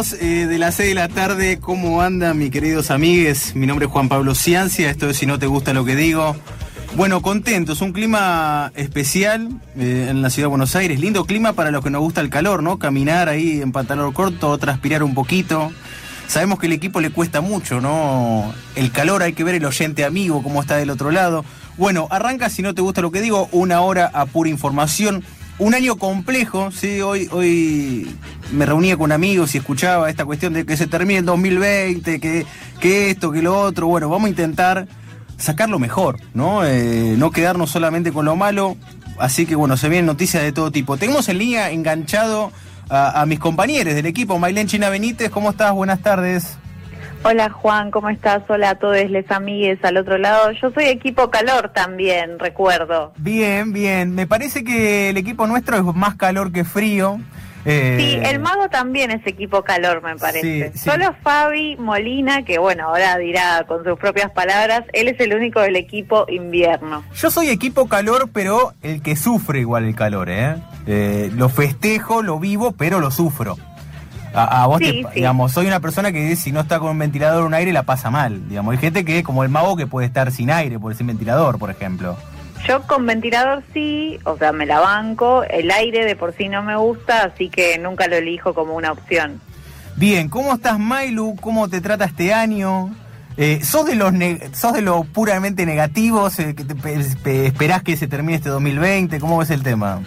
15 minutos eh, de las 6 de la tarde. ¿Cómo andan, mis queridos amigues? Mi nombre es Juan Pablo Ciancia. Esto es Si no te gusta lo que digo. Bueno, contentos. Un clima especial eh, en la ciudad de Buenos Aires. Lindo clima para los que nos gusta el calor, ¿no? Caminar ahí en pantalón corto, transpirar un poquito. Sabemos que el equipo le cuesta mucho, ¿no? El calor, hay que ver el oyente amigo, cómo está del otro lado. Bueno, arranca, si no te gusta lo que digo, una hora a pura información un año complejo, sí, hoy, hoy me reunía con amigos y escuchaba esta cuestión de que se termine el 2020, que, que esto, que lo otro. Bueno, vamos a intentar sacar lo mejor, ¿no? Eh, no quedarnos solamente con lo malo. Así que bueno, se vienen noticias de todo tipo. Tenemos en línea enganchado a, a mis compañeros del equipo, Mailén China Benítez. ¿Cómo estás? Buenas tardes. Hola Juan, ¿cómo estás? Hola a todos les amigues al otro lado. Yo soy equipo calor también, recuerdo. Bien, bien. Me parece que el equipo nuestro es más calor que frío. Eh... Sí, el mago también es equipo calor, me parece. Solo Fabi Molina, que bueno, ahora dirá con sus propias palabras, él es el único del equipo invierno. Yo soy equipo calor, pero el que sufre igual el calor, ¿eh? eh lo festejo, lo vivo, pero lo sufro. A, vos, digamos, soy una persona que si no está con un ventilador o un aire la pasa mal. Digamos, hay gente que, como el mago, que puede estar sin aire, por sin ventilador, por ejemplo. Yo con ventilador sí, o sea, me la banco. El aire de por sí no me gusta, así que nunca lo elijo como una opción. Bien, ¿cómo estás, Mailu? ¿Cómo te trata este año? Eh, ¿sos, de los ¿Sos de los puramente negativos? Eh, que te, ¿Esperás que se termine este 2020? ¿Cómo ves el tema?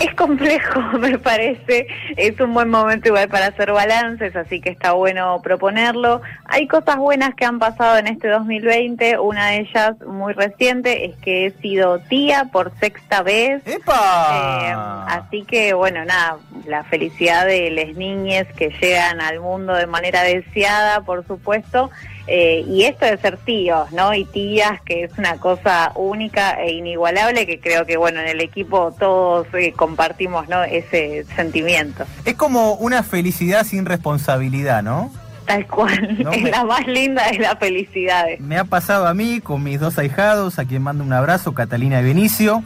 Es complejo, me parece. Es un buen momento igual para hacer balances, así que está bueno proponerlo. Hay cosas buenas que han pasado en este 2020. Una de ellas, muy reciente, es que he sido tía por sexta vez. ¡Epa! Eh, así que, bueno, nada, la felicidad de las niñas que llegan al mundo de manera deseada, por supuesto. Eh, y esto de ser tíos, ¿no? Y tías, que es una cosa única e inigualable que creo que, bueno, en el equipo todos eh, compartimos, ¿no? Ese sentimiento. Es como una felicidad sin responsabilidad, ¿no? Tal cual, es la más linda de las felicidades. Me ha pasado a mí con mis dos ahijados, a quien mando un abrazo, Catalina y Benicio.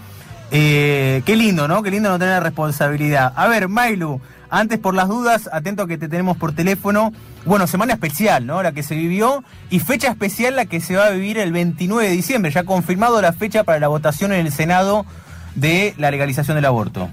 Eh, qué lindo, ¿no? Qué lindo no tener responsabilidad. A ver, Mailu, antes, por las dudas, atento que te tenemos por teléfono. Bueno, semana especial, ¿no? La que se vivió y fecha especial la que se va a vivir el 29 de diciembre. Ya confirmado la fecha para la votación en el Senado de la legalización del aborto.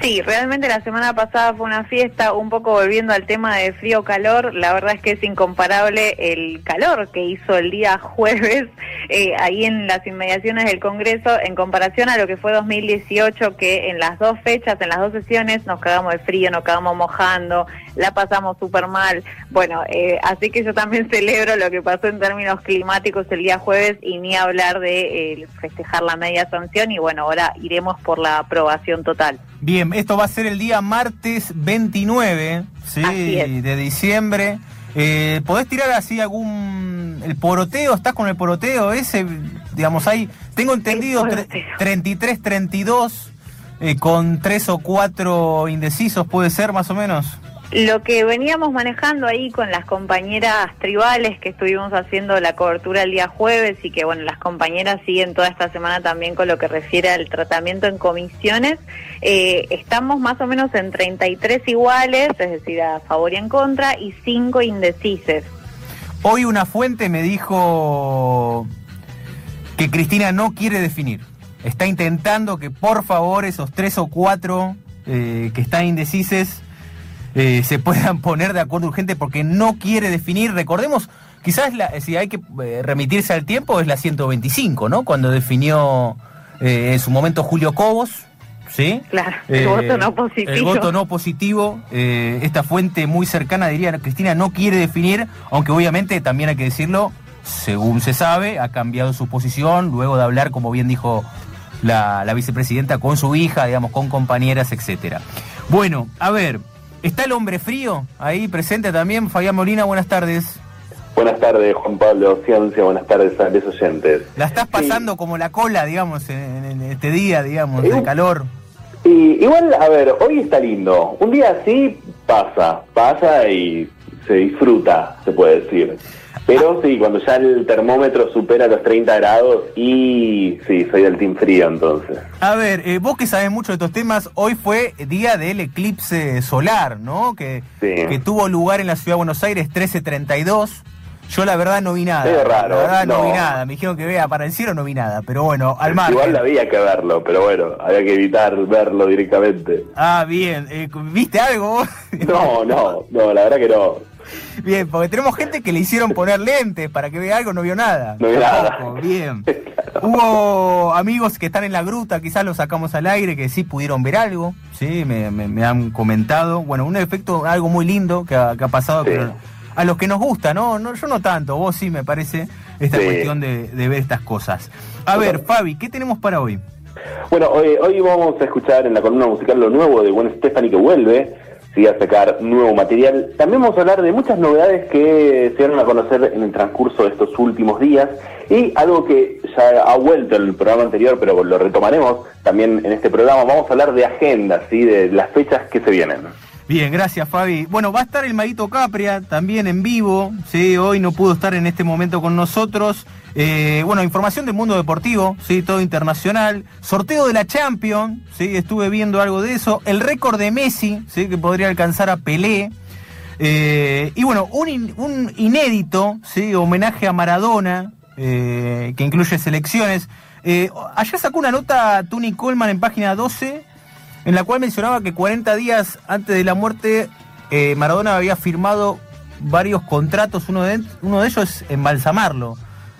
Sí, realmente la semana pasada fue una fiesta, un poco volviendo al tema de frío-calor, la verdad es que es incomparable el calor que hizo el día jueves eh, ahí en las inmediaciones del Congreso en comparación a lo que fue 2018, que en las dos fechas, en las dos sesiones, nos cagamos de frío, nos cagamos mojando, la pasamos súper mal. Bueno, eh, así que yo también celebro lo que pasó en términos climáticos el día jueves y ni hablar de eh, festejar la media sanción y bueno, ahora iremos por la aprobación total. Bien, esto va a ser el día martes 29 ¿sí? de diciembre. Eh, ¿Podés tirar así algún... el poroteo? ¿Estás con el poroteo ese? Digamos, ahí... Tengo entendido 33, 32, eh, con tres o cuatro indecisos, ¿puede ser más o menos? Lo que veníamos manejando ahí con las compañeras tribales que estuvimos haciendo la cobertura el día jueves y que bueno, las compañeras siguen toda esta semana también con lo que refiere al tratamiento en comisiones, eh, estamos más o menos en 33 iguales, es decir, a favor y en contra, y 5 indecises. Hoy una fuente me dijo que Cristina no quiere definir. Está intentando que por favor esos tres o cuatro eh, que están indecises eh, se puedan poner de acuerdo urgente porque no quiere definir. Recordemos, quizás si hay que eh, remitirse al tiempo, es la 125, ¿no? Cuando definió eh, en su momento Julio Cobos. ¿Sí? Claro, el voto no positivo. El voto no positivo. esta fuente muy cercana diría, Cristina no quiere definir, aunque obviamente también hay que decirlo, según se sabe, ha cambiado su posición luego de hablar, como bien dijo la, la vicepresidenta, con su hija, digamos, con compañeras, etcétera. Bueno, a ver, ¿Está el hombre frío ahí presente también? Fabián Molina, buenas tardes. Buenas tardes, Juan Pablo Ciencia, buenas tardes a los oyentes. La estás pasando como la cola, digamos, en, este día, digamos, de calor. Y igual, a ver, hoy está lindo. Un día así pasa, pasa y se disfruta, se puede decir. Pero sí, cuando ya el termómetro supera los 30 grados y sí, soy del team frío entonces. A ver, eh, vos que sabés mucho de estos temas, hoy fue día del eclipse solar, ¿no? Que, que tuvo lugar en la ciudad de Buenos Aires 1332. Yo la verdad no vi nada. Es raro. La verdad no. vi nada. Me dijeron que vea para el cielo, no vi nada. Pero bueno, al mar. Igual había que verlo, pero bueno, había que evitar verlo directamente. Ah, bien. Eh, ¿Viste algo? no, no, no, la verdad que no. Bien, porque tenemos gente que le hicieron poner lentes para que vea algo, no vio nada. No vio nada. Bien. Hubo amigos que están en la gruta, quizás los sacamos al aire, que sí pudieron ver algo, sí, me, me, han comentado. Bueno, un efecto, algo muy lindo que ha, pasado, a los que nos gusta, ¿no? ¿no? Yo no tanto, vos sí me parece esta cuestión de, ver estas cosas. A ver, Fabi, ¿qué tenemos para hoy? Bueno, hoy, hoy vamos a escuchar en la columna musical lo nuevo de Gwen Stephanie que vuelve a sacar nuevo material. También vamos a hablar de muchas novedades que se dieron a conocer en el transcurso de estos últimos días y algo que ya ha vuelto en el programa anterior, pero lo retomaremos también en este programa. Vamos a hablar de agendas, ¿sí? de las fechas que se vienen. Bien, gracias Fabi. Bueno, va a estar el Maguito Capria también en vivo, ¿sí? hoy no pudo estar en este momento con nosotros. Eh, bueno, información del mundo deportivo, sí, todo internacional. Sorteo de la Champions, sí, estuve viendo algo de eso. El récord de Messi, sí, que podría alcanzar a Pelé. Eh, y bueno, un, inédito, sí, homenaje a Maradona, eh, que incluye selecciones. ayer sacó una nota Tony Coleman en página 12, en la cual mencionaba que 40 días antes de la muerte, Maradona había firmado varios contratos, uno de, uno de ellos es embalsamarlo.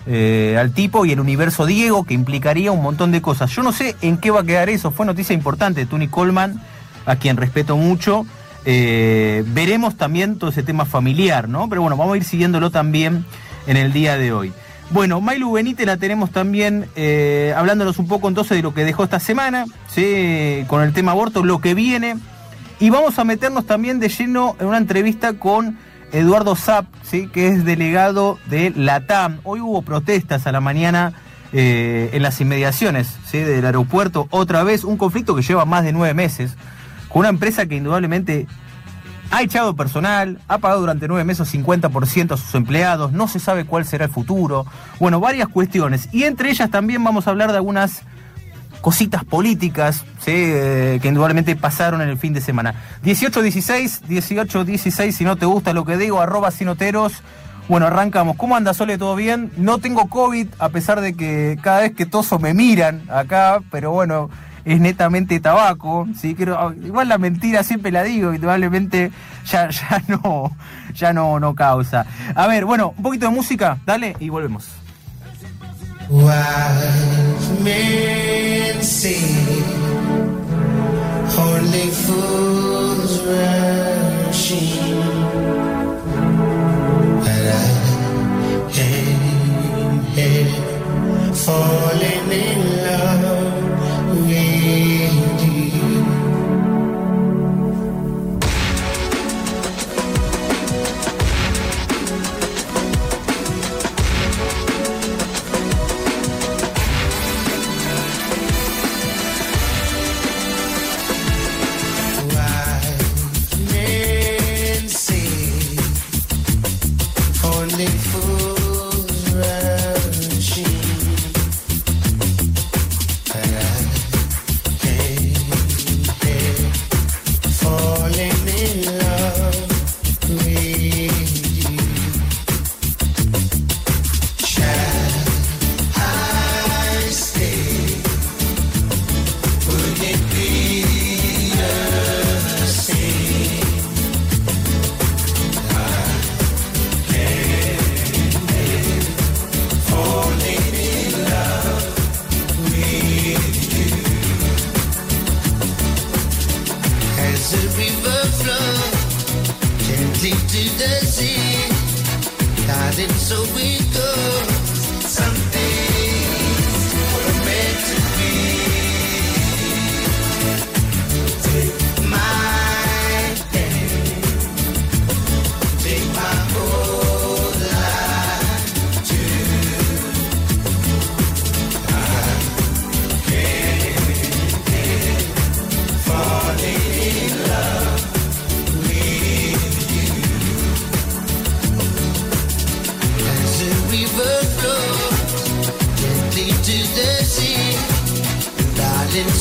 Eh, al tipo y el universo Diego, que implicaría un montón de cosas. Yo no sé en qué va a quedar eso, fue noticia importante de Tony Coleman, a quien respeto mucho. Eh, veremos también todo ese tema familiar, ¿no? Pero bueno, vamos a ir siguiéndolo también en el día de hoy. Bueno, Mailu Benítez la tenemos también eh, hablándonos un poco entonces de lo que dejó esta semana, ¿sí? con el tema aborto, lo que viene. Y vamos a meternos también de lleno en una entrevista con Eduardo Zapp, ¿sí? que es delegado de LATAM. Hoy hubo protestas a la mañana eh, en las inmediaciones del aeropuerto. Otra vez un conflicto que lleva más de nueve meses con una empresa que indudablemente ha echado personal, ha pagado durante nueve meses 50% a sus empleados, no se sabe cuál será el futuro. Bueno, varias cuestiones. Y entre ellas también vamos a hablar de algunas cositas políticas eh, que indudablemente pasaron en el fin de semana. 18-16, 18-16, si no te gusta lo que digo, arroba sinoteros. Bueno, arrancamos. ¿Cómo anda Sole? ¿Todo bien? No tengo COVID, a pesar de que cada vez que toso me miran acá, pero bueno, es netamente tabaco, ¿sí? Ah, igual la mentira siempre la digo, indudablemente ya, ya, no, ya no, no causa. A ver, bueno, un poquito de música, dale, y volvemos.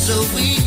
so we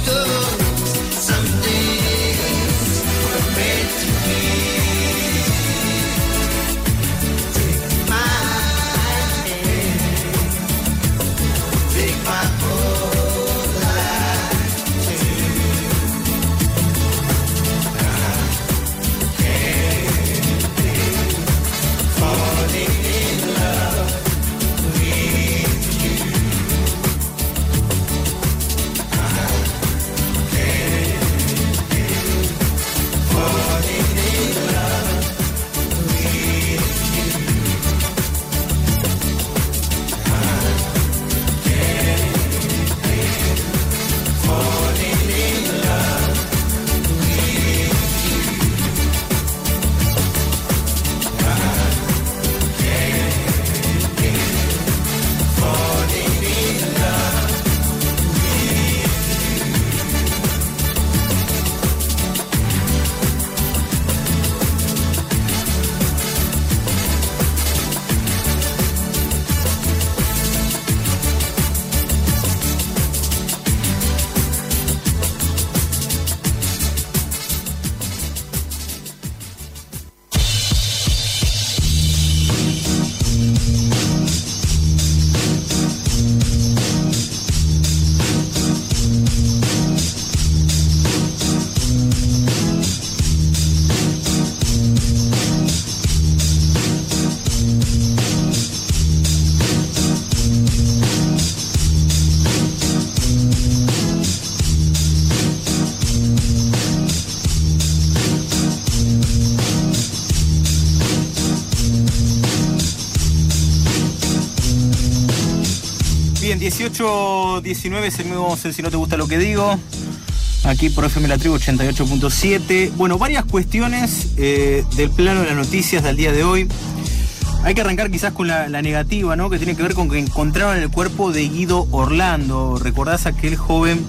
18-19 seguimos en Si no te gusta lo que digo. Aquí por FM La Tribu 88.7. Bueno, varias cuestiones eh, del plano de las noticias del día de hoy. Hay que arrancar quizás con la, negativa, ¿no? Que tiene que ver con que encontraron el cuerpo de Guido Orlando. ¿Recordás aquel joven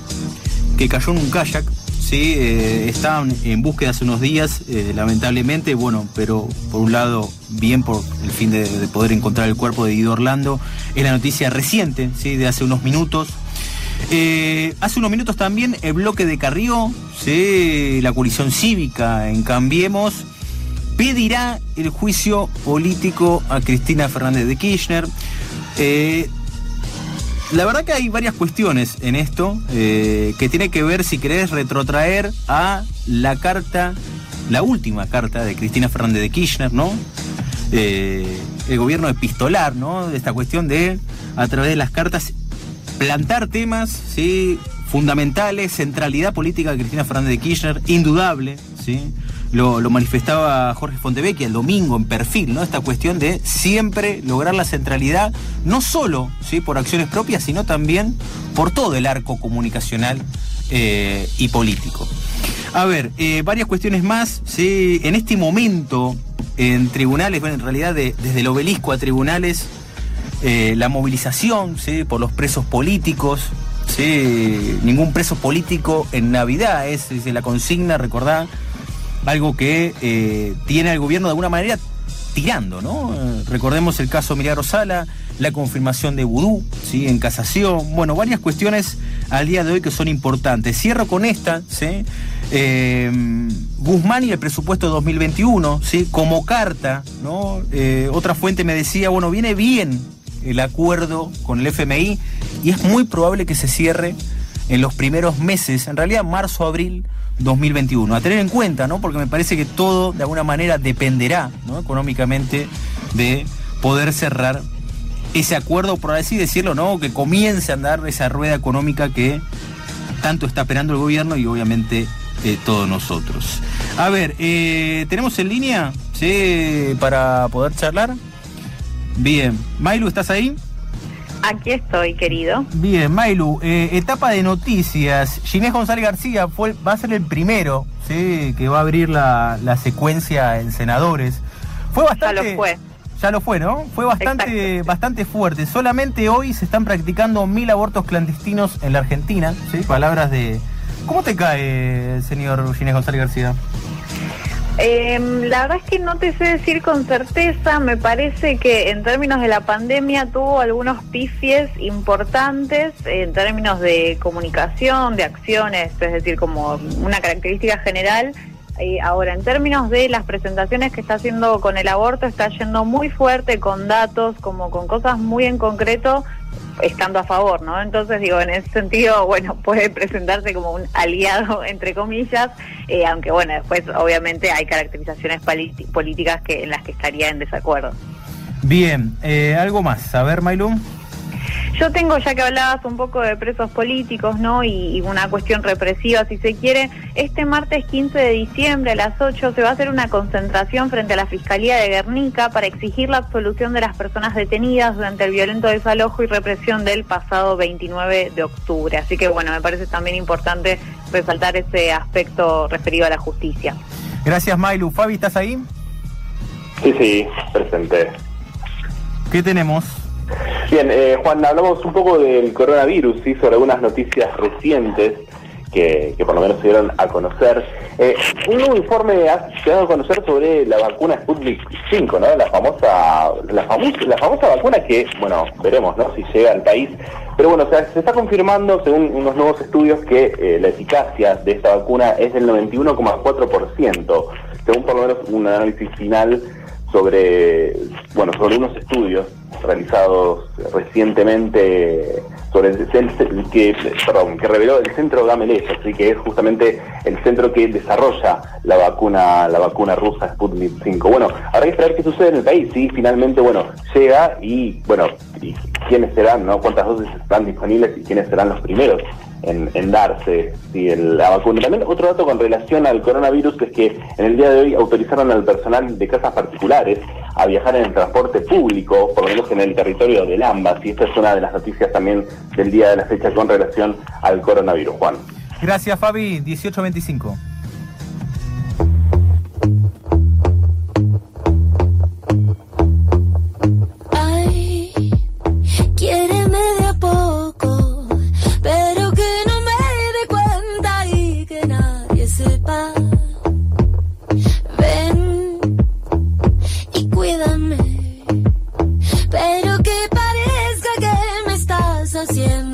que cayó en un kayak? Sí, eh, estaban en búsqueda hace unos días, eh, lamentablemente, bueno, pero por un lado, bien por el fin de, poder encontrar el cuerpo de Guido Orlando. Es la noticia reciente, ¿sí? de hace unos minutos. Eh, hace unos minutos también el bloque de Carrió, ¿sí? la coalición cívica en Cambiemos, pedirá el juicio político a Cristina Fernández de Kirchner. La verdad que hay varias cuestiones en esto eh, que tiene que ver, si querés, retrotraer a la carta, la última carta de Cristina Fernández de Kirchner, ¿no? Eh, el gobierno epistolar, ¿no? Esta cuestión de, a través de las cartas, plantar temas, ¿sí? Fundamentales, centralidad política de Cristina Fernández de Kirchner, indudable, ¿sí? Lo, manifestaba Jorge Fontevecchia el domingo en perfil, ¿no? Esta cuestión de siempre lograr la centralidad, no solo ¿sí? por acciones propias, sino también por todo el arco comunicacional eh, y político. A ver, eh, varias cuestiones más. ¿sí? En este momento, en tribunales, bueno, en realidad desde el obelisco a tribunales, eh, la movilización ¿sí? por los presos políticos, ¿sí? ningún preso político en Navidad, es, es la consigna, recordad algo que eh, tiene el gobierno de alguna manera tirando, ¿no? recordemos el caso Milagro Sala, la confirmación de Vudú, ¿sí? En casación, bueno, varias cuestiones al día de hoy que son importantes. Cierro con esta, ¿sí? Eh, Guzmán y el presupuesto 2021, ¿sí? Como carta, ¿no? Eh, otra fuente me decía, bueno, viene bien el acuerdo con el FMI y es muy probable que se cierre en los primeros meses, en realidad marzo, abril 2021. A tener en cuenta, ¿no? Porque me parece que todo de alguna manera dependerá, ¿no? Económicamente de poder cerrar ese acuerdo, por así decirlo, ¿no? Que comience a andar esa rueda económica que tanto está esperando el gobierno y obviamente eh, todos nosotros. A ver, eh, ¿tenemos en línea? ¿Sí? Para poder charlar. Bien. Mailu, ¿estás ahí? Aquí estoy, querido. Bien, Mailu, eh, etapa de noticias. Ginés González García fue, va a ser el primero ¿sí? que va a abrir la, secuencia en senadores. Fue bastante. Ya lo fue. Ya lo fue, ¿no? Fue bastante, bastante fuerte. Solamente hoy se están practicando mil abortos clandestinos en la Argentina. ¿sí? Palabras de. ¿Cómo te cae, señor Ginés González García? Em, la verdad es que no te sé decir con certeza, me parece que en términos de la pandemia tuvo algunos pifies importantes en términos de comunicación, de acciones, es decir, como una característica general. ahora, en términos de las presentaciones que está haciendo con el aborto, está yendo muy fuerte con datos, como con cosas muy en concreto, estando a favor, ¿no? Entonces, digo, en ese sentido, bueno, puede presentarse como un aliado, entre comillas, eh, aunque, bueno, después, obviamente, hay caracterizaciones políticas que en las que estaría en desacuerdo. Bien, eh, ¿algo más? A ver, Mailum. Yo tengo, ya que hablabas un poco de presos políticos, ¿no? Y, una cuestión represiva, si se quiere, este martes 15 de diciembre a las 8 se va a hacer una concentración frente a la Fiscalía de Guernica para exigir la absolución de las personas detenidas durante el violento desalojo y represión del pasado 29 de octubre. Así que, bueno, me parece también importante resaltar ese aspecto referido a la justicia. Gracias, Mailu. Fabi, ¿estás ahí? Sí, sí, presente. ¿Qué tenemos? Bien, eh, Juan, hablamos un poco del coronavirus, ¿sí? sobre algunas noticias recientes que, por lo menos se dieron a conocer. Eh, un nuevo informe ha dado a conocer sobre la vacuna Sputnik 5, ¿no? La famosa, la famosa, la famosa vacuna que, bueno, veremos, ¿no? Si llega al país. Pero bueno, se está confirmando, según unos nuevos estudios, que eh, la eficacia de esta vacuna es del 91,4%, según por lo menos un análisis final sobre, bueno, sobre unos estudios realizados recientemente sobre el, que, perdón, que reveló el centro Gamaleya, así que es justamente el centro que desarrolla la vacuna, la vacuna rusa Sputnik 5. Bueno, habrá que esperar qué sucede en el país, si finalmente, bueno, llega y, bueno, y quiénes serán, ¿no? Cuántas dosis están disponibles y quiénes serán los primeros en, darse la vacuna. También otro dato con relación al coronavirus que es que en el día de hoy autorizaron al personal de casas particulares a viajar en el transporte público, por lo menos en el territorio del AMBAS. Y esta es una de las noticias también del día de la fecha con relación al coronavirus, Juan. Gracias, Fabi. 1825. haciendo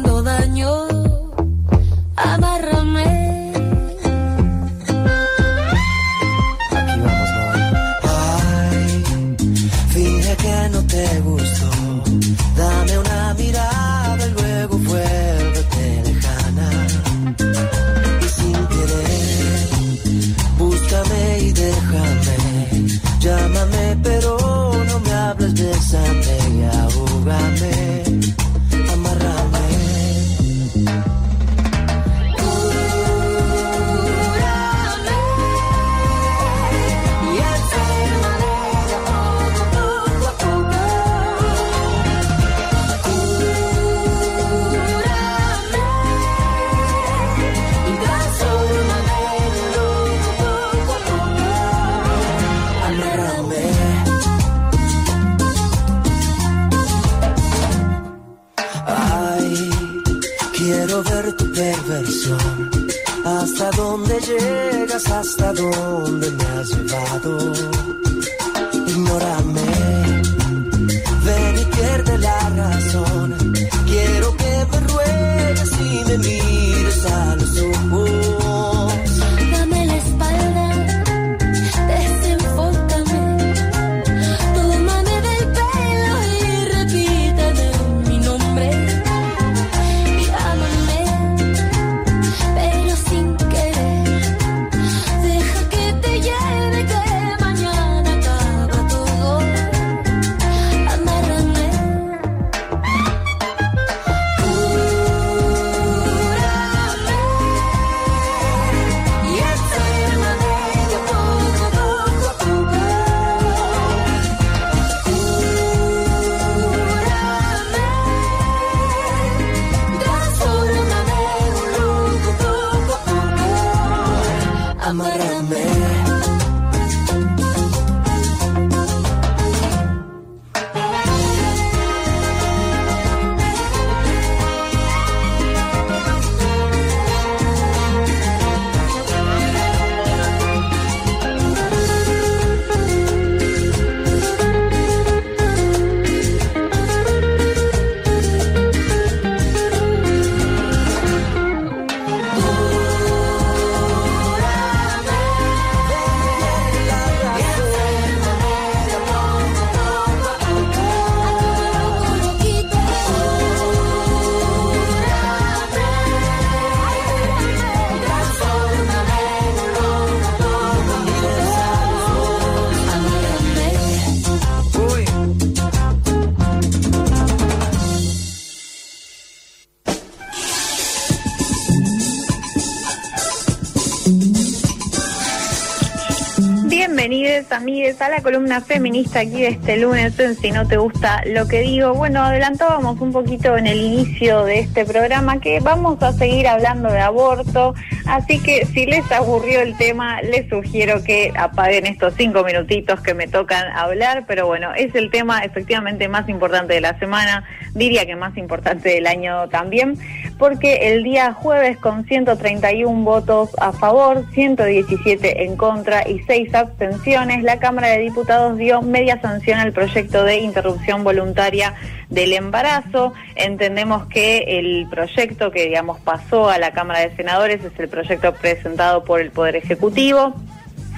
a la columna feminista aquí de este lunes en Si no te gusta lo que digo. Bueno, adelantábamos un poquito en el inicio de este programa que vamos a seguir hablando de aborto, así que si les aburrió el tema, les sugiero que apaguen estos cinco minutitos que me tocan hablar, pero bueno, es el tema efectivamente más importante de la semana, diría que más importante del año también, porque el día jueves con 131 votos a favor, 117 en contra y 6 abstenciones, la Cámara de Diputados dio media sanción al proyecto de interrupción voluntaria del embarazo. Entendemos que el proyecto que digamos pasó a la Cámara de Senadores es el proyecto presentado por el Poder Ejecutivo.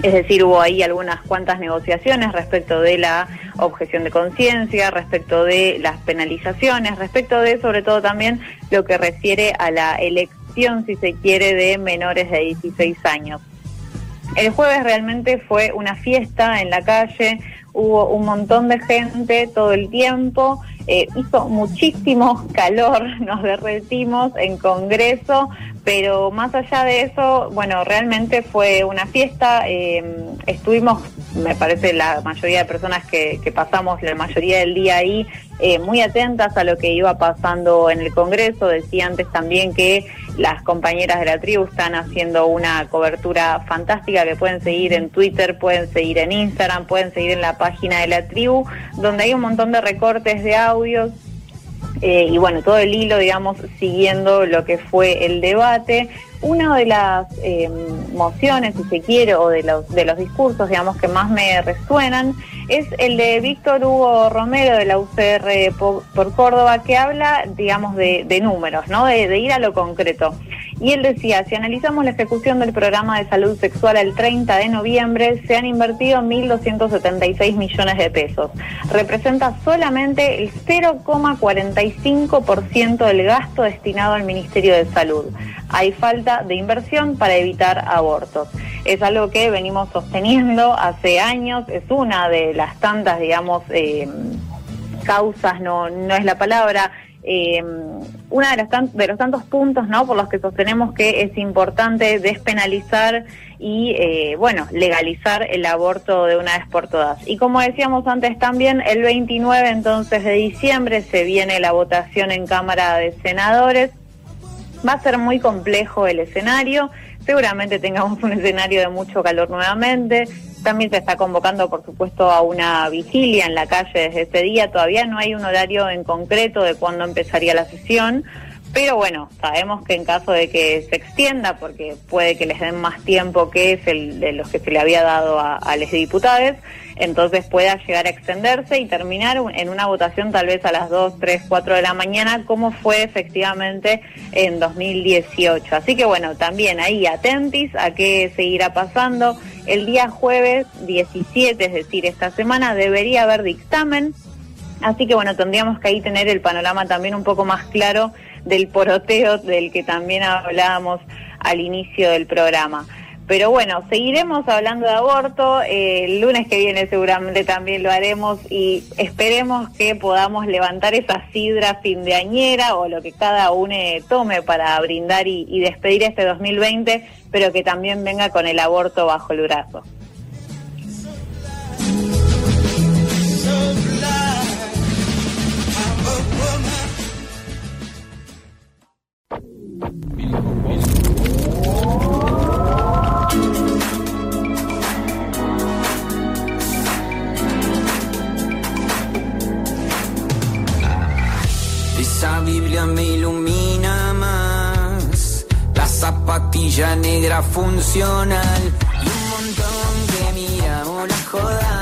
Es decir, hubo ahí algunas cuantas negociaciones respecto de la objeción de conciencia, respecto de las penalizaciones, respecto de sobre todo también lo que refiere a la elección, si se quiere, de menores de 16 años. El jueves realmente fue una fiesta en la calle, hubo un montón de gente todo el tiempo, eh, hizo muchísimo calor, nos derretimos en Congreso, pero más allá de eso, bueno, realmente fue una fiesta, eh, estuvimos, me parece, la mayoría de personas que, que pasamos la mayoría del día ahí, eh, muy atentas a lo que iba pasando en el Congreso. Decía antes también que las compañeras de la tribu están haciendo una cobertura fantástica que pueden seguir en Twitter, pueden seguir en Instagram, pueden seguir en la página de la tribu, donde hay un montón de recortes de audios eh, y bueno, todo el hilo, digamos, siguiendo lo que fue el debate. Una de las eh, mociones, si se quiere, o de los, de los discursos, digamos, que más me resuenan, es el de Víctor Hugo Romero de la UCR por, Córdoba, que habla, digamos, de, números, ¿no? De, ir a lo concreto. Y él decía, si analizamos la ejecución del programa de salud sexual al 30 de noviembre, se han invertido 1.276 millones de pesos. Representa solamente el 0,45% del gasto destinado al Ministerio de Salud. Hay falta de inversión para evitar abortos. Es algo que venimos sosteniendo hace años, es una de las tantas, digamos, eh, causas, no, no es la palabra, eh, una de, de los tantos puntos ¿no? por los que sostenemos que es importante despenalizar y, eh, bueno, legalizar el aborto de una vez por todas. Y como decíamos antes también, el 29 entonces de diciembre se viene la votación en Cámara de Senadores. Va a ser muy complejo el escenario, seguramente tengamos un escenario de mucho calor nuevamente, también se está convocando, por supuesto, a una vigilia en la calle desde ese día. Todavía no hay un horario en concreto de cuándo empezaría la sesión, pero bueno, sabemos que en caso de que se extienda, porque puede que les den más tiempo que es el de los que se le había dado a, a los diputados, entonces pueda llegar a extenderse y terminar en una votación tal vez a las 2, 3, 4 de la mañana, como fue efectivamente en 2018. Así que bueno, también ahí atentis a qué seguirá pasando. El día jueves 17, es decir, esta semana, debería haber dictamen. Así que bueno, tendríamos que ahí tener el panorama también un poco más claro del poroteo del que también hablábamos al inicio del programa. Pero bueno, seguiremos hablando de aborto. Eh, el lunes que viene seguramente también lo haremos y esperemos que podamos levantar esa sidra fin de añera o lo que cada uno tome para brindar y, y despedir este 2020, pero que también venga con el aborto bajo el brazo. Me ilumina más. La zapatilla negra funcional y un montón que mira la joda.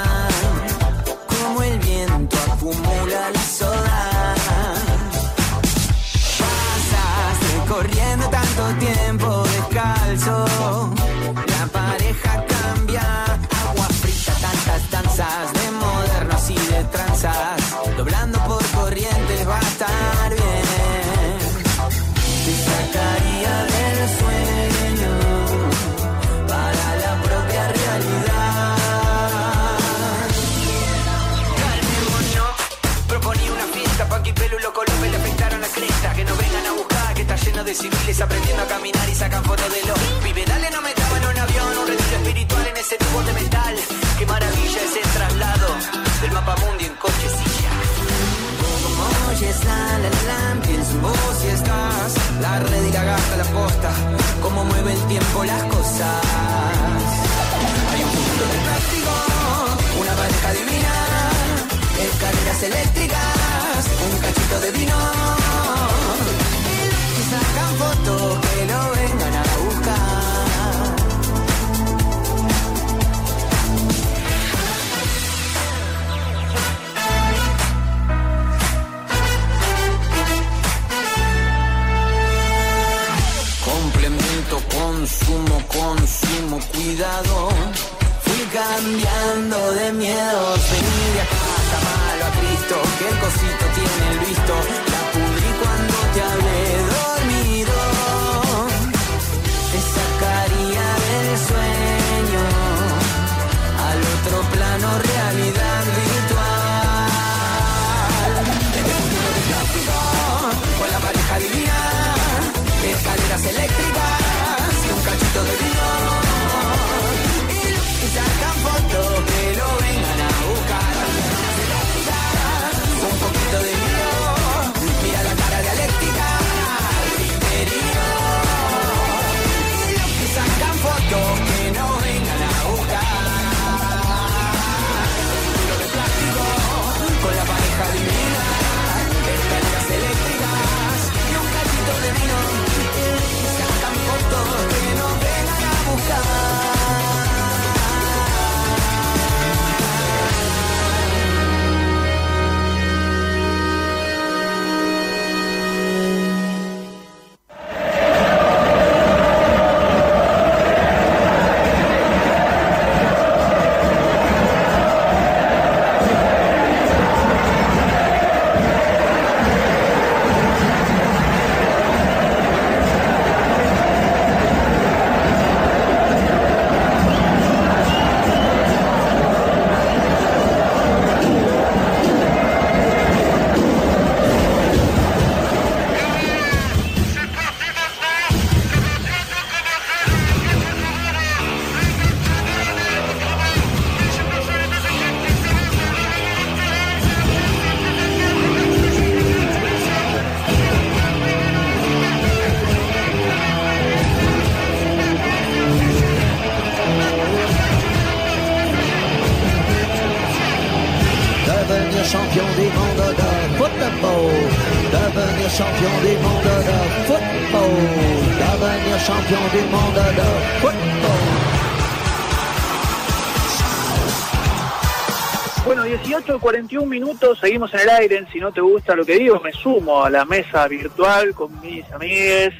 De civiles aprendiendo a caminar y sacan fotos de los pibes. Dale, no me en un avión, un retiro espiritual en ese tubo de metal. Qué maravilla ese traslado del mapa mundi en cochecilla. Como oyes la la la, pienso en vos y estás. La red y la gasta la posta, cómo mueve el tiempo las cosas. Hay un mundo de plástico, una pareja divina, escaleras eléctricas, un cachito de vino. Sacan fotos que lo vengan a buscar. Complemento, consumo, consumo, cuidado. Fui cambiando de miedos. Vení de acá, está malo a Cristo. Que cosito tiene el visto. Monde de football. Bueno, 18 41 minutos, seguimos en el aire. Si no te gusta lo que digo, me sumo a la mesa virtual con mis amigues,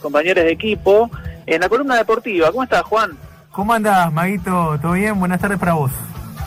compañeros de equipo, en la columna deportiva. ¿Cómo estás, Juan? ¿Cómo andas, Maguito? ¿Todo bien? Buenas tardes para vos.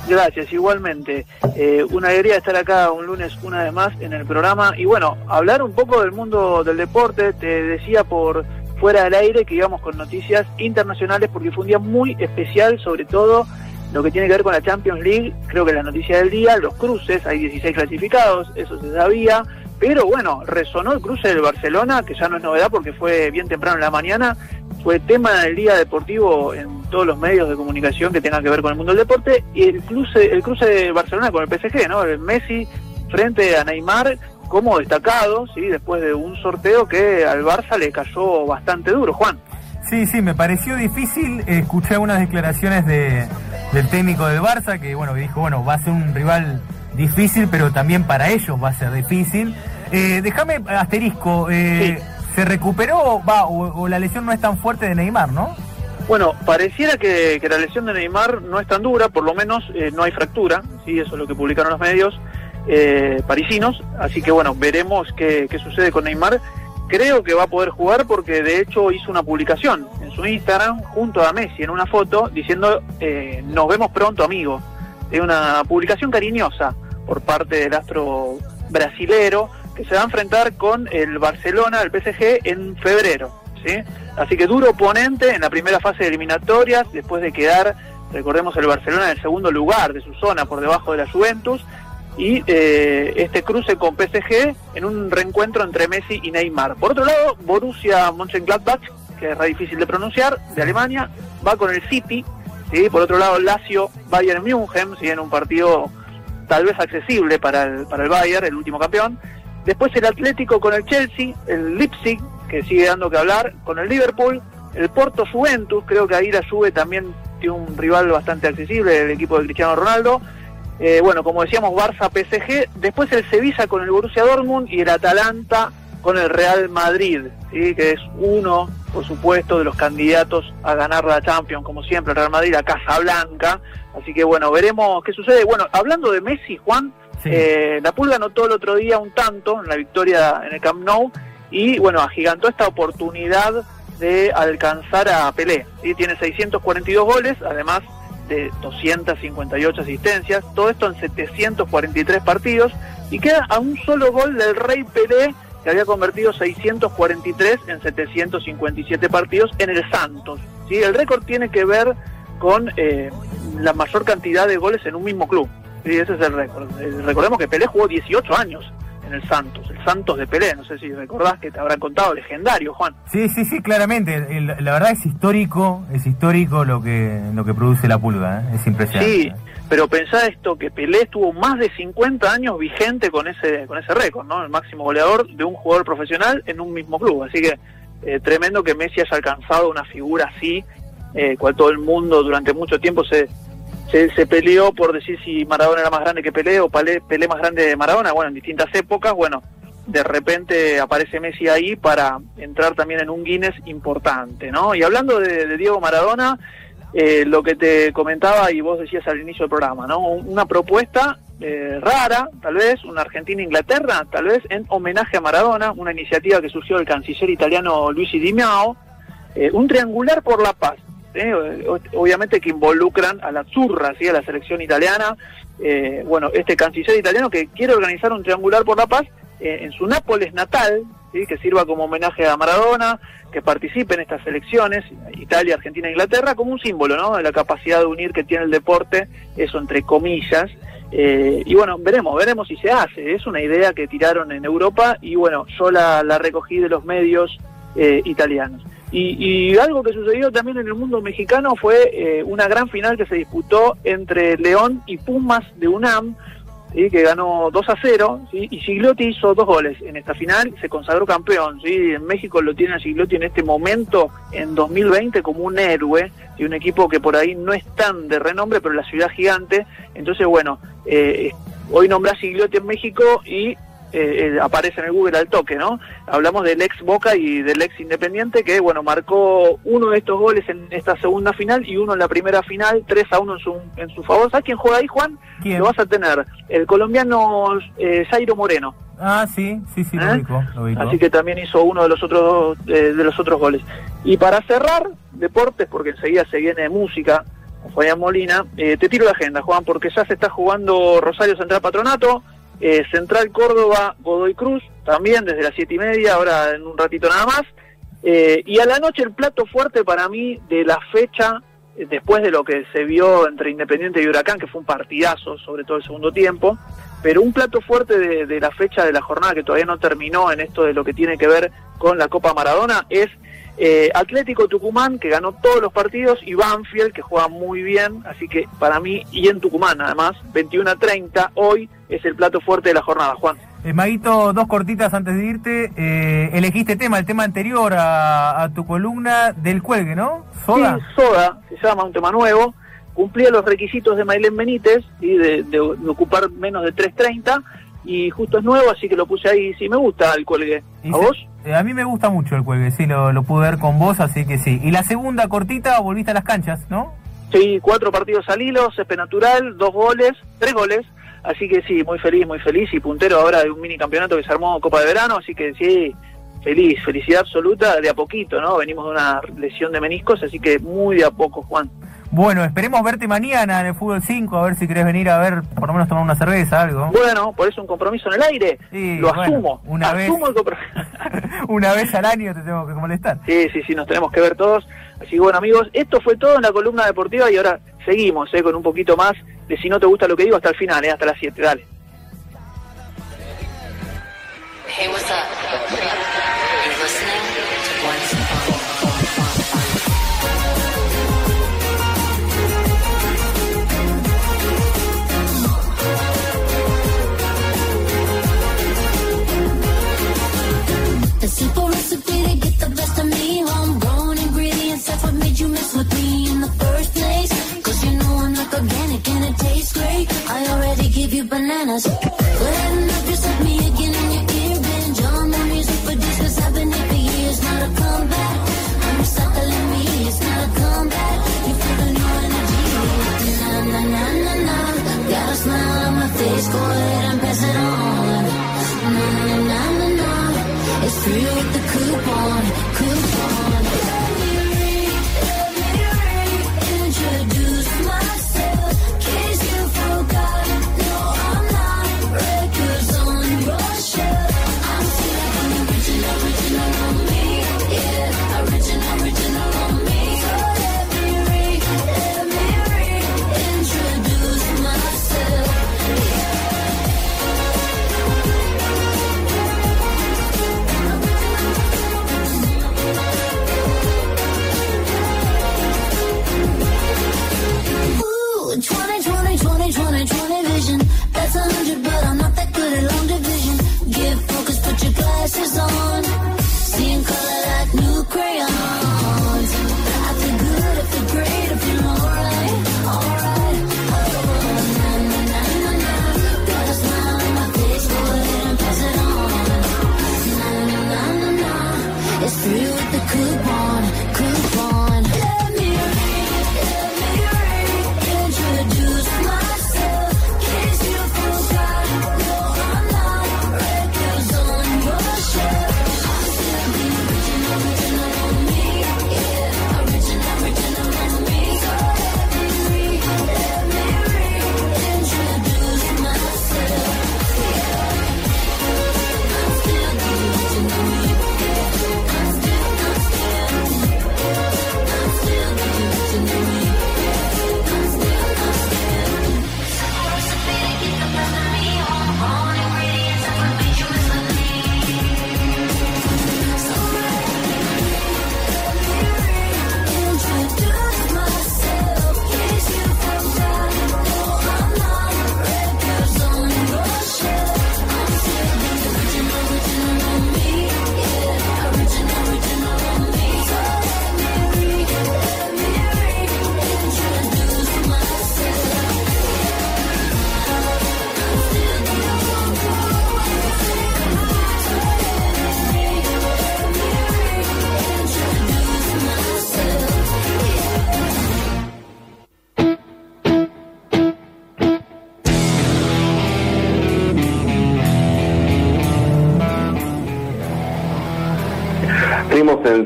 Gracias, igualmente. Eh, una alegría estar acá un lunes una vez más en el programa. Y bueno, hablar un poco del mundo del deporte. Te decía por fuera del aire que íbamos con noticias internacionales porque fue un día muy especial, sobre todo lo que tiene que ver con la Champions League. Creo que la noticia del día, los cruces, hay 16 clasificados, eso se sabía. Pero bueno, resonó el cruce del Barcelona, que ya no es novedad porque fue bien temprano en la mañana, fue tema del día deportivo en todos los medios de comunicación que tengan que ver con el mundo del deporte, y el cruce, el cruce de Barcelona con el PSG, ¿no? El Messi frente a Neymar como destacado, ¿sí? Después de un sorteo que al Barça le cayó bastante duro, Juan. Sí, sí, me pareció difícil. Escuché algunas declaraciones de, del técnico del Barça que, bueno, dijo, bueno, va a ser un rival difícil, pero también para ellos va a ser difícil. Eh, déjame asterisco, eh, ¿se recuperó va, o, o la lesión no es tan fuerte de Neymar, no? Bueno, pareciera que, que la lesión de Neymar no es tan dura, por lo menos eh, no hay fractura, sí, eso es lo que publicaron los medios eh, parisinos, así que bueno, veremos qué, qué sucede con Neymar. Creo que va a poder jugar porque de hecho hizo una publicación en su Instagram junto a Messi en una foto diciendo eh, nos vemos pronto amigo. Es una publicación cariñosa por parte del astro brasilero que se va a enfrentar con el Barcelona, el PSG, en febrero. ¿sí? Así que duro oponente en la primera fase de eliminatorias, después de quedar, recordemos, el Barcelona en el segundo lugar de su zona, por debajo de la Juventus, y eh, este cruce con PSG en un reencuentro entre Messi y Neymar. Por otro lado, Borussia Mönchengladbach, que es re difícil de pronunciar, de Alemania, va con el City. Por otro lado, Lazio, Bayern München, ¿sí? en un partido tal vez accesible para el, para el Bayern, el último campeón. Después el Atlético con el Chelsea, el Leipzig, que sigue dando que hablar, con el Liverpool, el Porto Juventus, creo que ahí la Juve también tiene un rival bastante accesible, el equipo de Cristiano Ronaldo. Eh, bueno, como decíamos, Barça PSG, después el Sevilla con el Borussia Dortmund y el Atalanta con el Real Madrid, ¿sí? que es uno, por supuesto, de los candidatos a ganar la Champions, como siempre, el Real Madrid a Casa Blanca. Así que bueno, veremos qué sucede. Bueno, hablando de Messi, Juan, Sí. eh, la Pulga anotó el otro día un tanto en la victoria en el Camp Nou y bueno, agigantó esta oportunidad de alcanzar a Pelé. ¿sí? Tiene 642 goles, además de 258 asistencias, todo esto en 743 partidos y queda a un solo gol del Rey Pelé que había convertido 643 en 757 partidos en el Santos. ¿sí? El récord tiene que ver con eh, la mayor cantidad de goles en un mismo club. Sí, ese es el récord. Eh, recordemos que Pelé jugó 18 años en el Santos, el Santos de Pelé, no sé si recordás que te habrán contado, legendario, Juan. Sí, sí, sí, claramente. El- la verdad es histórico, es histórico lo que lo que produce la pulga, ¿eh? es impresionante. Sí, pero pensá esto, que Pelé estuvo más de 50 años vigente con ese con ese récord, ¿no? El máximo goleador de un jugador profesional en un mismo club. Así que eh, tremendo que Messi haya alcanzado una figura así, eh, cual todo el mundo durante mucho tiempo se, se, peleó por decir si Maradona era más grande que Pelé o Pelé, más grande de Maradona. Bueno, en distintas épocas, bueno, de repente aparece Messi ahí para entrar también en un Guinness importante, ¿no? Y hablando de, Diego Maradona, eh, lo que te comentaba y vos decías al inicio del programa, ¿no? Un- Una propuesta eh, rara, tal vez, una Argentina-Inglaterra, tal vez en homenaje a Maradona, una iniciativa que surgió del canciller italiano Luigi Di Mao, eh, un triangular por la paz, ¿eh? Obviamente que involucran a la zurra, ¿sí? a la selección italiana, eh, bueno, este canciller italiano que quiere organizar un triangular por la paz eh, en su Nápoles natal, que sirva como homenaje a Maradona, que participe en estas elecciones, Italia, Argentina, Inglaterra, como un símbolo ¿no? de la capacidad de unir que tiene el deporte, eso entre comillas. Y bueno, veremos, veremos si se hace. Es una idea que tiraron en Europa y bueno, yo la, recogí de los medios italianos. Y, y algo que sucedió también en el mundo mexicano fue eh, una gran final que se disputó entre León y Pumas de UNAM, ¿sí? que ganó 2 a 0, ¿sí? y Gigliotti hizo dos goles en esta final, se consagró campeón. ¿sí? En México lo tiene a Gigliotti en este momento, en 2020, como un héroe, y un equipo que por ahí no es tan de renombre, pero la ciudad gigante. Entonces, bueno, eh, hoy nombré a Gigliotti en México y eh, eh, aparece en el Google al toque, ¿no? Hablamos del ex Boca y del ex Independiente que, bueno, marcó uno de estos goles en esta segunda final y uno en la primera final, 3 a 1 en su, en su favor. ¿Sabes quién juega ahí, Juan? ¿Quién? Lo vas a tener, el colombiano eh, Jairo Moreno. Ah, sí, sí, sí, lo ¿Eh? ubico, lo. Así que también hizo uno de los otros eh, de los otros goles. Y para cerrar, deportes, porque enseguida se viene música Fabián Molina, eh, te tiro la agenda, Juan, porque ya se está jugando Rosario Central Patronato, eh, Central Córdoba, Godoy Cruz, también desde las siete y media, ahora en un ratito nada más. Eh, y a la noche el plato fuerte para mí de la fecha, eh, después de lo que se vio entre Independiente y Huracán, que fue un partidazo, sobre todo el segundo tiempo, pero un plato fuerte de, de la fecha de la jornada que todavía no terminó en esto de lo que tiene que ver con la Copa Maradona es eh, Atlético Tucumán, que ganó todos los partidos, y Banfield, que juega muy bien, así que para mí, y en Tucumán además, 21 a 30, hoy es el plato fuerte de la jornada, Juan. Eh, Maguito, dos cortitas antes de irte. Eh, elegiste tema, el tema anterior a, a tu columna del cuelgue, ¿no? Soda. Sí, Soda, se llama un tema nuevo, cumplía los requisitos de Mailén Benítez, ¿sí? de, de- de ocupar menos de 3.30, y justo es nuevo, así que lo puse ahí, sí me gusta el cuelgue. ¿A vos? eh, a mí me gusta mucho el cuelgue, sí, lo, lo pude ver con vos, así que sí. Y la segunda cortita, volviste a las canchas, ¿no? Sí, cuatro partidos al hilo, césped natural, dos goles, tres goles. Así que sí, muy feliz, muy feliz y puntero ahora de un mini campeonato que se armó Copa de Verano. Así que sí, feliz, felicidad absoluta de a poquito, ¿no? Venimos de una lesión de meniscos, así que muy de a poco, Juan. Bueno, esperemos verte mañana en el Fútbol 5, a ver si querés venir a ver, por lo menos tomar una cerveza, algo. Bueno, por eso un compromiso en el aire. Sí, lo bueno, asumo. una vez. asumo el compromiso. una vez al año te tengo que molestar. Sí, sí, sí, nos tenemos que ver todos. Así que bueno, amigos, esto fue todo en la columna deportiva y ahora seguimos eh, con un poquito más de si no te gusta lo que digo hasta el final, eh, hasta las 7. Dale. Hey, what's up? recipe to get the best of me. Homegrown ingredients—what made you mess with me in the first you know I'm organic and it tastes great. I already give you bananas.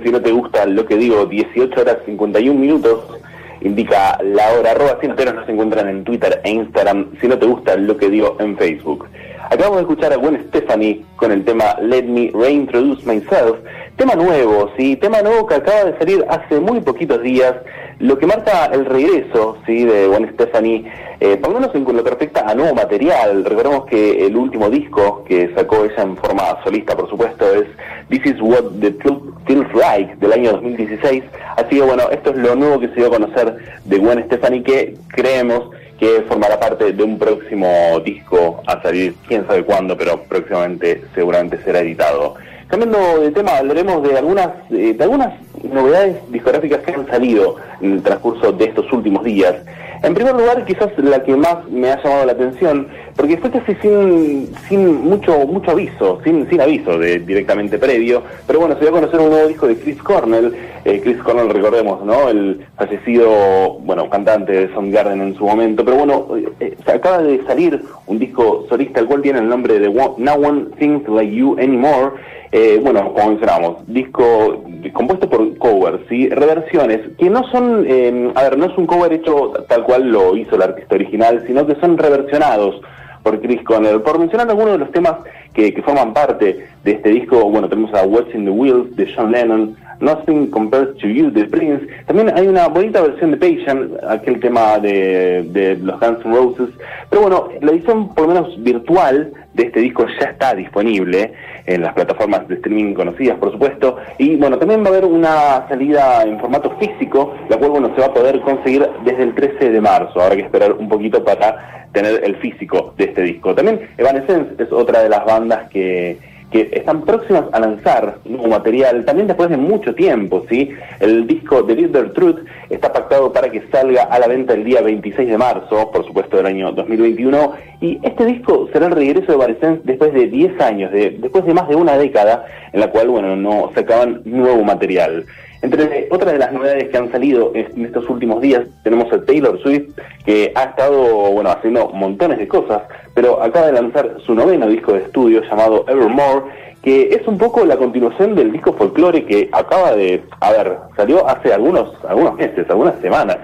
Si no te gusta lo que digo, 18 horas 51 minutos, indica la hora, arroba cienteros nos encuentran en Twitter e Instagram, si no te gusta lo que digo en Facebook. Acabamos de escuchar a Gwen Stephanie con el tema Let Me Reintroduce Myself, tema nuevo, sí, tema nuevo que acaba de salir hace muy poquitos días, lo que marca el regreso, sí, de Gwen Stephanie, eh, por lo menos en lo que respecta a nuevo material. Recordemos que el último disco que sacó ella en forma solista, por supuesto, es This Is What the Truth Feels Like del año 2016. Así que bueno, esto es lo nuevo que se dio a conocer de Gwen Stephanie que creemos que formará parte de un próximo disco a salir, quién sabe cuándo, pero próximamente seguramente será editado. Cambiando de tema, hablaremos de algunas, eh, de algunas novedades discográficas que han salido en el transcurso de estos últimos días. En primer lugar, quizás la que más me ha llamado la atención, porque fue casi sin, sin mucho mucho aviso, sin, sin aviso de, directamente previo, pero bueno, se dio a conocer un nuevo disco de Chris Cornell. Eh, Chris Cornell, recordemos, ¿no? El fallecido, bueno, cantante de Soundgarden en su momento, pero bueno, eh, se acaba de salir un disco solista, el cual tiene el nombre de No One Thinks Like You Anymore. Eh, bueno, como mencionábamos, disco compuesto por covers, ¿sí? reversiones, que no son, eh, a ver, no es un cover hecho tal cual lo hizo el artista original, sino que son reversionados por Chris Cornell. Por mencionar algunos de los temas que, que forman parte de este disco, bueno, tenemos a Watching the Wheels de John Lennon, Nothing Compares to You de Prince. También hay una bonita versión de Patient, aquel tema de, de los Guns N' Roses. Pero bueno, la edición por lo menos virtual de este disco ya está disponible en las plataformas de streaming conocidas, por supuesto. Y bueno, también va a haber una salida en formato físico, la cual bueno, se va a poder conseguir desde el 13 de marzo. Habrá que esperar un poquito para tener el físico de este disco. También Evanescence es otra de las bandas que que están próximas a lanzar nuevo material, también después de mucho tiempo, ¿sí? El disco The Little Truth está pactado para que salga a la venta el día 26 de marzo, por supuesto del año 2021, y este disco será el regreso de Evanescence después de 10 años, de, después de más de una década en la cual, bueno, no sacaban nuevo material. Entre otras de las novedades que han salido en estos últimos días, tenemos a Taylor Swift, que ha estado, bueno, haciendo montones de cosas, pero acaba de lanzar su noveno disco de estudio llamado Evermore, que es un poco la continuación del disco folclore que acaba de, a ver, salió hace algunos, algunos meses, algunas semanas,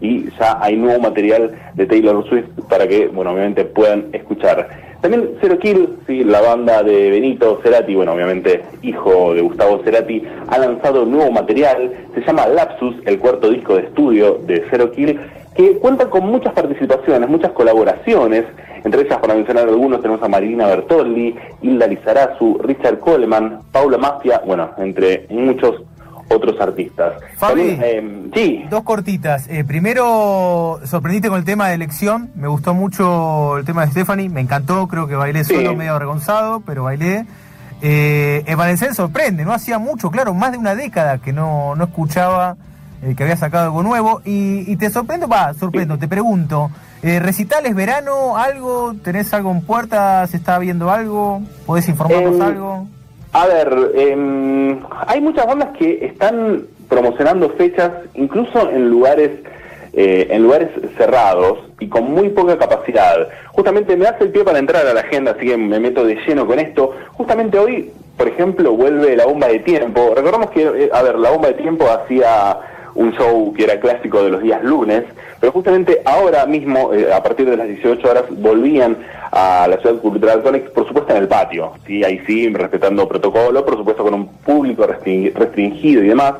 y ya hay nuevo material de Taylor Swift para que, bueno, obviamente puedan escuchar. También Zero Kill, sí, la banda de Benito Cerati, bueno, obviamente hijo de Gustavo Cerati, ha lanzado nuevo material, se llama Lapsus, el cuarto disco de estudio de Zero Kill, que cuenta con muchas participaciones, muchas colaboraciones, entre ellas, para mencionar algunos, tenemos a Marina Bertolli, Hilda Lizarazu, Richard Coleman, Paula Mafia, bueno, entre muchos otros artistas. Fabi, También, eh, sí, Dos cortitas. Eh, primero, sorprendiste con el tema de elección. Me gustó mucho el tema de Stephanie. Me encantó. Creo que bailé Sí. solo, medio avergonzado, pero bailé. Eh, Evanescence sorprende. No hacía mucho, claro, más de una década que no, no escuchaba eh, que había sacado algo nuevo. Y, y te sorprendo, va, sorprendo. Te pregunto, eh, recitales, verano, algo, tenés algo en puerta, se está viendo algo, podés informarnos Em, algo. A ver, em, hay muchas bandas que están promocionando fechas incluso en lugares eh, en lugares cerrados y con muy poca capacidad. Justamente me hace el pie para entrar a la agenda, así que me meto de lleno con esto. Justamente hoy, por ejemplo, vuelve la bomba de tiempo. Recordamos que, eh, a ver, la bomba de tiempo hacía un show que era clásico de los días lunes, pero justamente ahora mismo, eh, a partir de las 18 horas, volvían a la Ciudad Cultural Conex, por supuesto en el patio, ¿sí? ahí sí, respetando protocolo, por supuesto con un público restring- restringido y demás,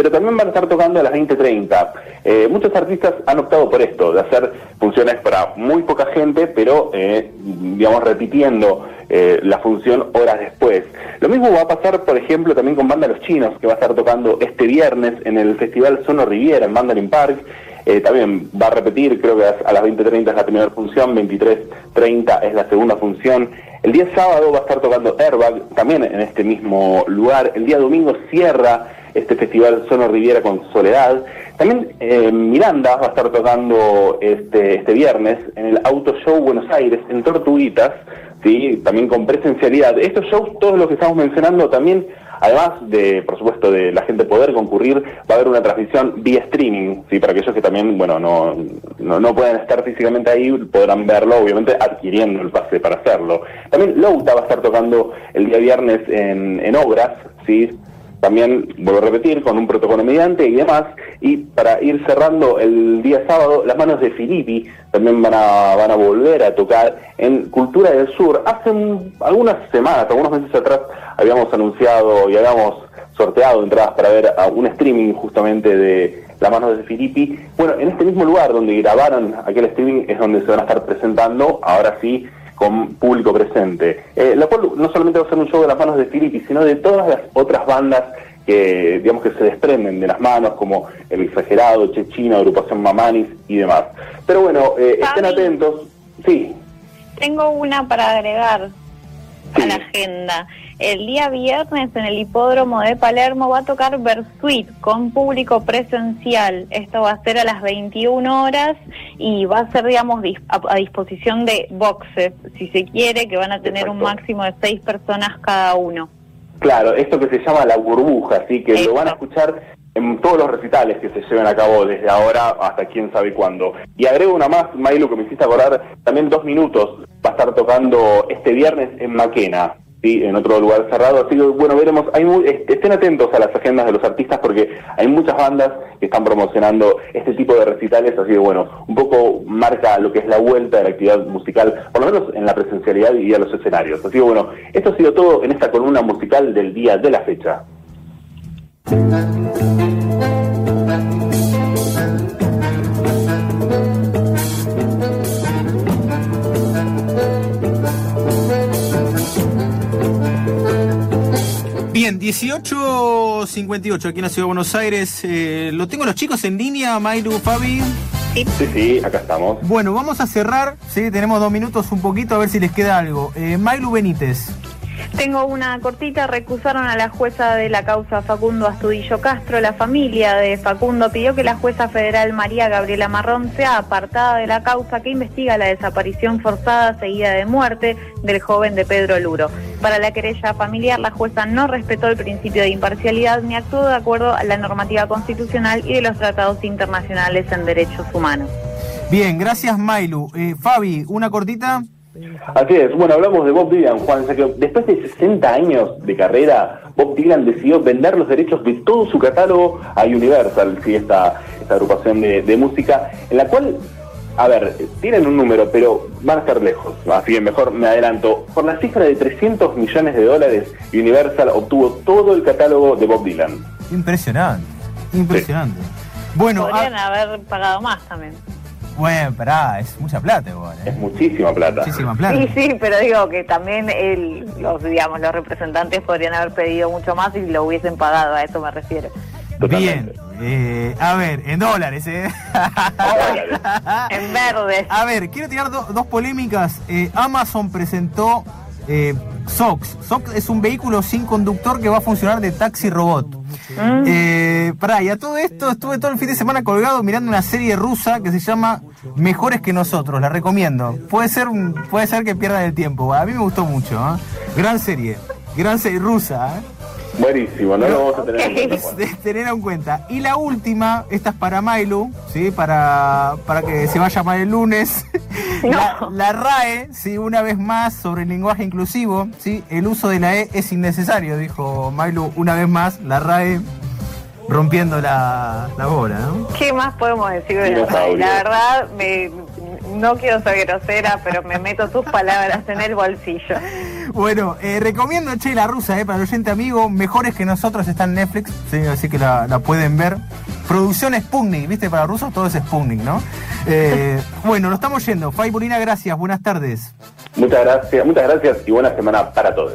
pero también van a estar tocando a las 20.30. Eh, muchos artistas han optado por esto, de hacer funciones para muy poca gente, pero, eh, digamos, repitiendo eh, la función horas después. Lo mismo va a pasar, por ejemplo, también con Banda Los Chinos, que va a estar tocando este viernes en el Festival Sono Riviera, en Mandarin Park. Eh, también va a repetir, creo que a las 20.30 es la primera función, 23.30 es la segunda función. El día sábado va a estar tocando Airbag, también en este mismo lugar. El día domingo cierra este festival Sono Riviera con Soledad. También eh, Miranda va a estar tocando este, este viernes en el Auto Show Buenos Aires, en Tortuguitas, ¿sí? también con presencialidad. Estos shows, todos los que estamos mencionando, también, además de, por supuesto, de la gente poder concurrir, va a haber una transmisión vía streaming, ¿sí? para aquellos que también, bueno, no, no, no pueden estar físicamente ahí, podrán verlo, obviamente, adquiriendo el pase para hacerlo. También Louta va a estar tocando el día viernes en, en Obras, ¿sí? También, vuelvo a repetir, con un protocolo mediante y demás. Y para ir cerrando el día sábado, las manos de Filippi también van a, van a volver a tocar en Cultura del Sur. Hace un- algunas semanas, algunos meses atrás, habíamos anunciado y habíamos sorteado entradas para ver a un streaming justamente de las manos de Filippi. Bueno, en este mismo lugar donde grabaron aquel streaming es donde se van a estar presentando, ahora sí, con público presente. Eh, la cual no solamente va a ser un show de las manos de Filippi, sino de todas las otras bandas que digamos que se desprenden de las manos, como El Exagerado, Chechino, Agrupación Mamanis y demás. Pero bueno, eh, estén atentos. Sí, Tengo una para agregar Sí. a la agenda. El día viernes en el hipódromo de Palermo va a tocar Versuit con público presencial. Esto va a ser a las 21 horas y va a ser, digamos, a, disposición de boxes, si se quiere, que van a tener un máximo de seis personas cada uno. Claro, esto que se llama la burbuja, así que lo van a escuchar en todos los recitales que se lleven a cabo desde ahora hasta quién sabe cuándo. Y agrego una más, Mailu, que me hiciste acordar, también dos minutos va a estar tocando este viernes en Maquena, ¿sí? en otro lugar cerrado, así que bueno, veremos, hay muy- est- estén atentos a las agendas de los artistas porque hay muchas bandas que están promocionando este tipo de recitales, así que bueno, un poco marca lo que es la vuelta de la actividad musical, por lo menos en la presencialidad y a los escenarios. Así que bueno, esto ha sido todo en esta columna musical del día de la fecha. Bien, 18.58 aquí en la Ciudad de Buenos Aires. Eh, lo tengo los chicos en línea, Mailu, Fabi. Sí, sí, acá estamos. Bueno, vamos a cerrar, sí, tenemos dos minutos un poquito a ver si les queda algo. Eh, Benítez, Tengo una cortita, recusaron a la jueza de la causa Facundo Astudillo Castro. La familia de Facundo pidió que la jueza federal María Gabriela Marrón sea apartada de la causa que investiga la desaparición forzada seguida de muerte del joven de Pedro Luro. Para la querella familiar, la jueza no respetó el principio de imparcialidad ni actuó de acuerdo a la normativa constitucional y de los tratados internacionales en derechos humanos. Bien, gracias Mailu. Eh, Fabi, una cortita. Así es, bueno, hablamos de Bob Dylan, Juan, o sea que después de 60 años de carrera, Bob Dylan decidió vender los derechos de todo su catálogo a Universal, sí, esta, esta agrupación de, de música, en la cual, a ver, tienen un número, pero van a estar lejos, así que mejor me adelanto. Por la cifra de 300 millones de dólares, Universal obtuvo todo el catálogo de Bob Dylan. Impresionante, impresionante. Bueno, Podrían ah, haber pagado más también. Bueno, pará, es mucha plata igual. ¿eh? Es muchísima plata. Muchísima plata. Sí, sí, pero digo que también el, los, digamos, los representantes podrían haber pedido mucho más y lo hubiesen pagado, a eso me refiero. Bien, eh, a ver, en dólares, ¿eh? En verdes. A ver, quiero tirar do- dos polémicas. Eh, Amazon presentó eh, SOX. SOX es un vehículo sin conductor que va a funcionar de taxi robot. Mm. Eh, pará, y a todo esto estuve todo el fin de semana colgado mirando una serie rusa que se llama Mejores que nosotros, la recomiendo. Puede ser puede ser que pierdan el tiempo. A mí me gustó mucho, ¿eh? Gran serie, gran serie rusa, ¿eh? Buenísimo, no lo vamos a tener en cuenta, Es Juan. de tener en cuenta. Y la última, esta es para Mailu, ¿sí? Para, para que se vaya mal el lunes. La, la RAE, ¿sí? Una vez más sobre el lenguaje inclusivo, ¿sí? El uso de la E es innecesario, dijo Mailu una vez más. La RAE rompiendo la, la bola, ¿no? ¿Qué más podemos decir de la Dinosaurio. La verdad, me, no quiero ser grosera, pero me meto tus palabras en el bolsillo. Bueno, eh, recomiendo Che la Rusa, eh, para el oyente amigo, mejores que nosotros está en Netflix, ¿sí? así que la, la pueden ver. Producción Sputnik, ¿viste? Para rusos todo es Sputnik, ¿no? Eh, bueno, nos estamos yendo. Fay Burina, gracias, buenas tardes. Muchas gracias, muchas gracias y buena semana para todos.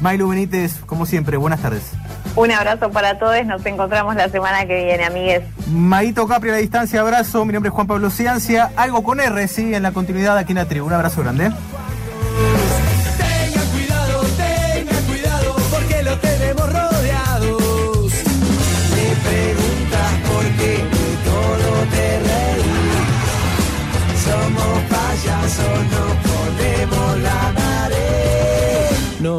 Mailu Benítez, como siempre, buenas tardes. Un abrazo para todos, nos encontramos la semana que viene, amigues. Maito Capri a la distancia, abrazo. Mi nombre es Juan Pablo Ciancia. Algo con R, sí, en la continuidad aquí en la tribu. Un abrazo grande.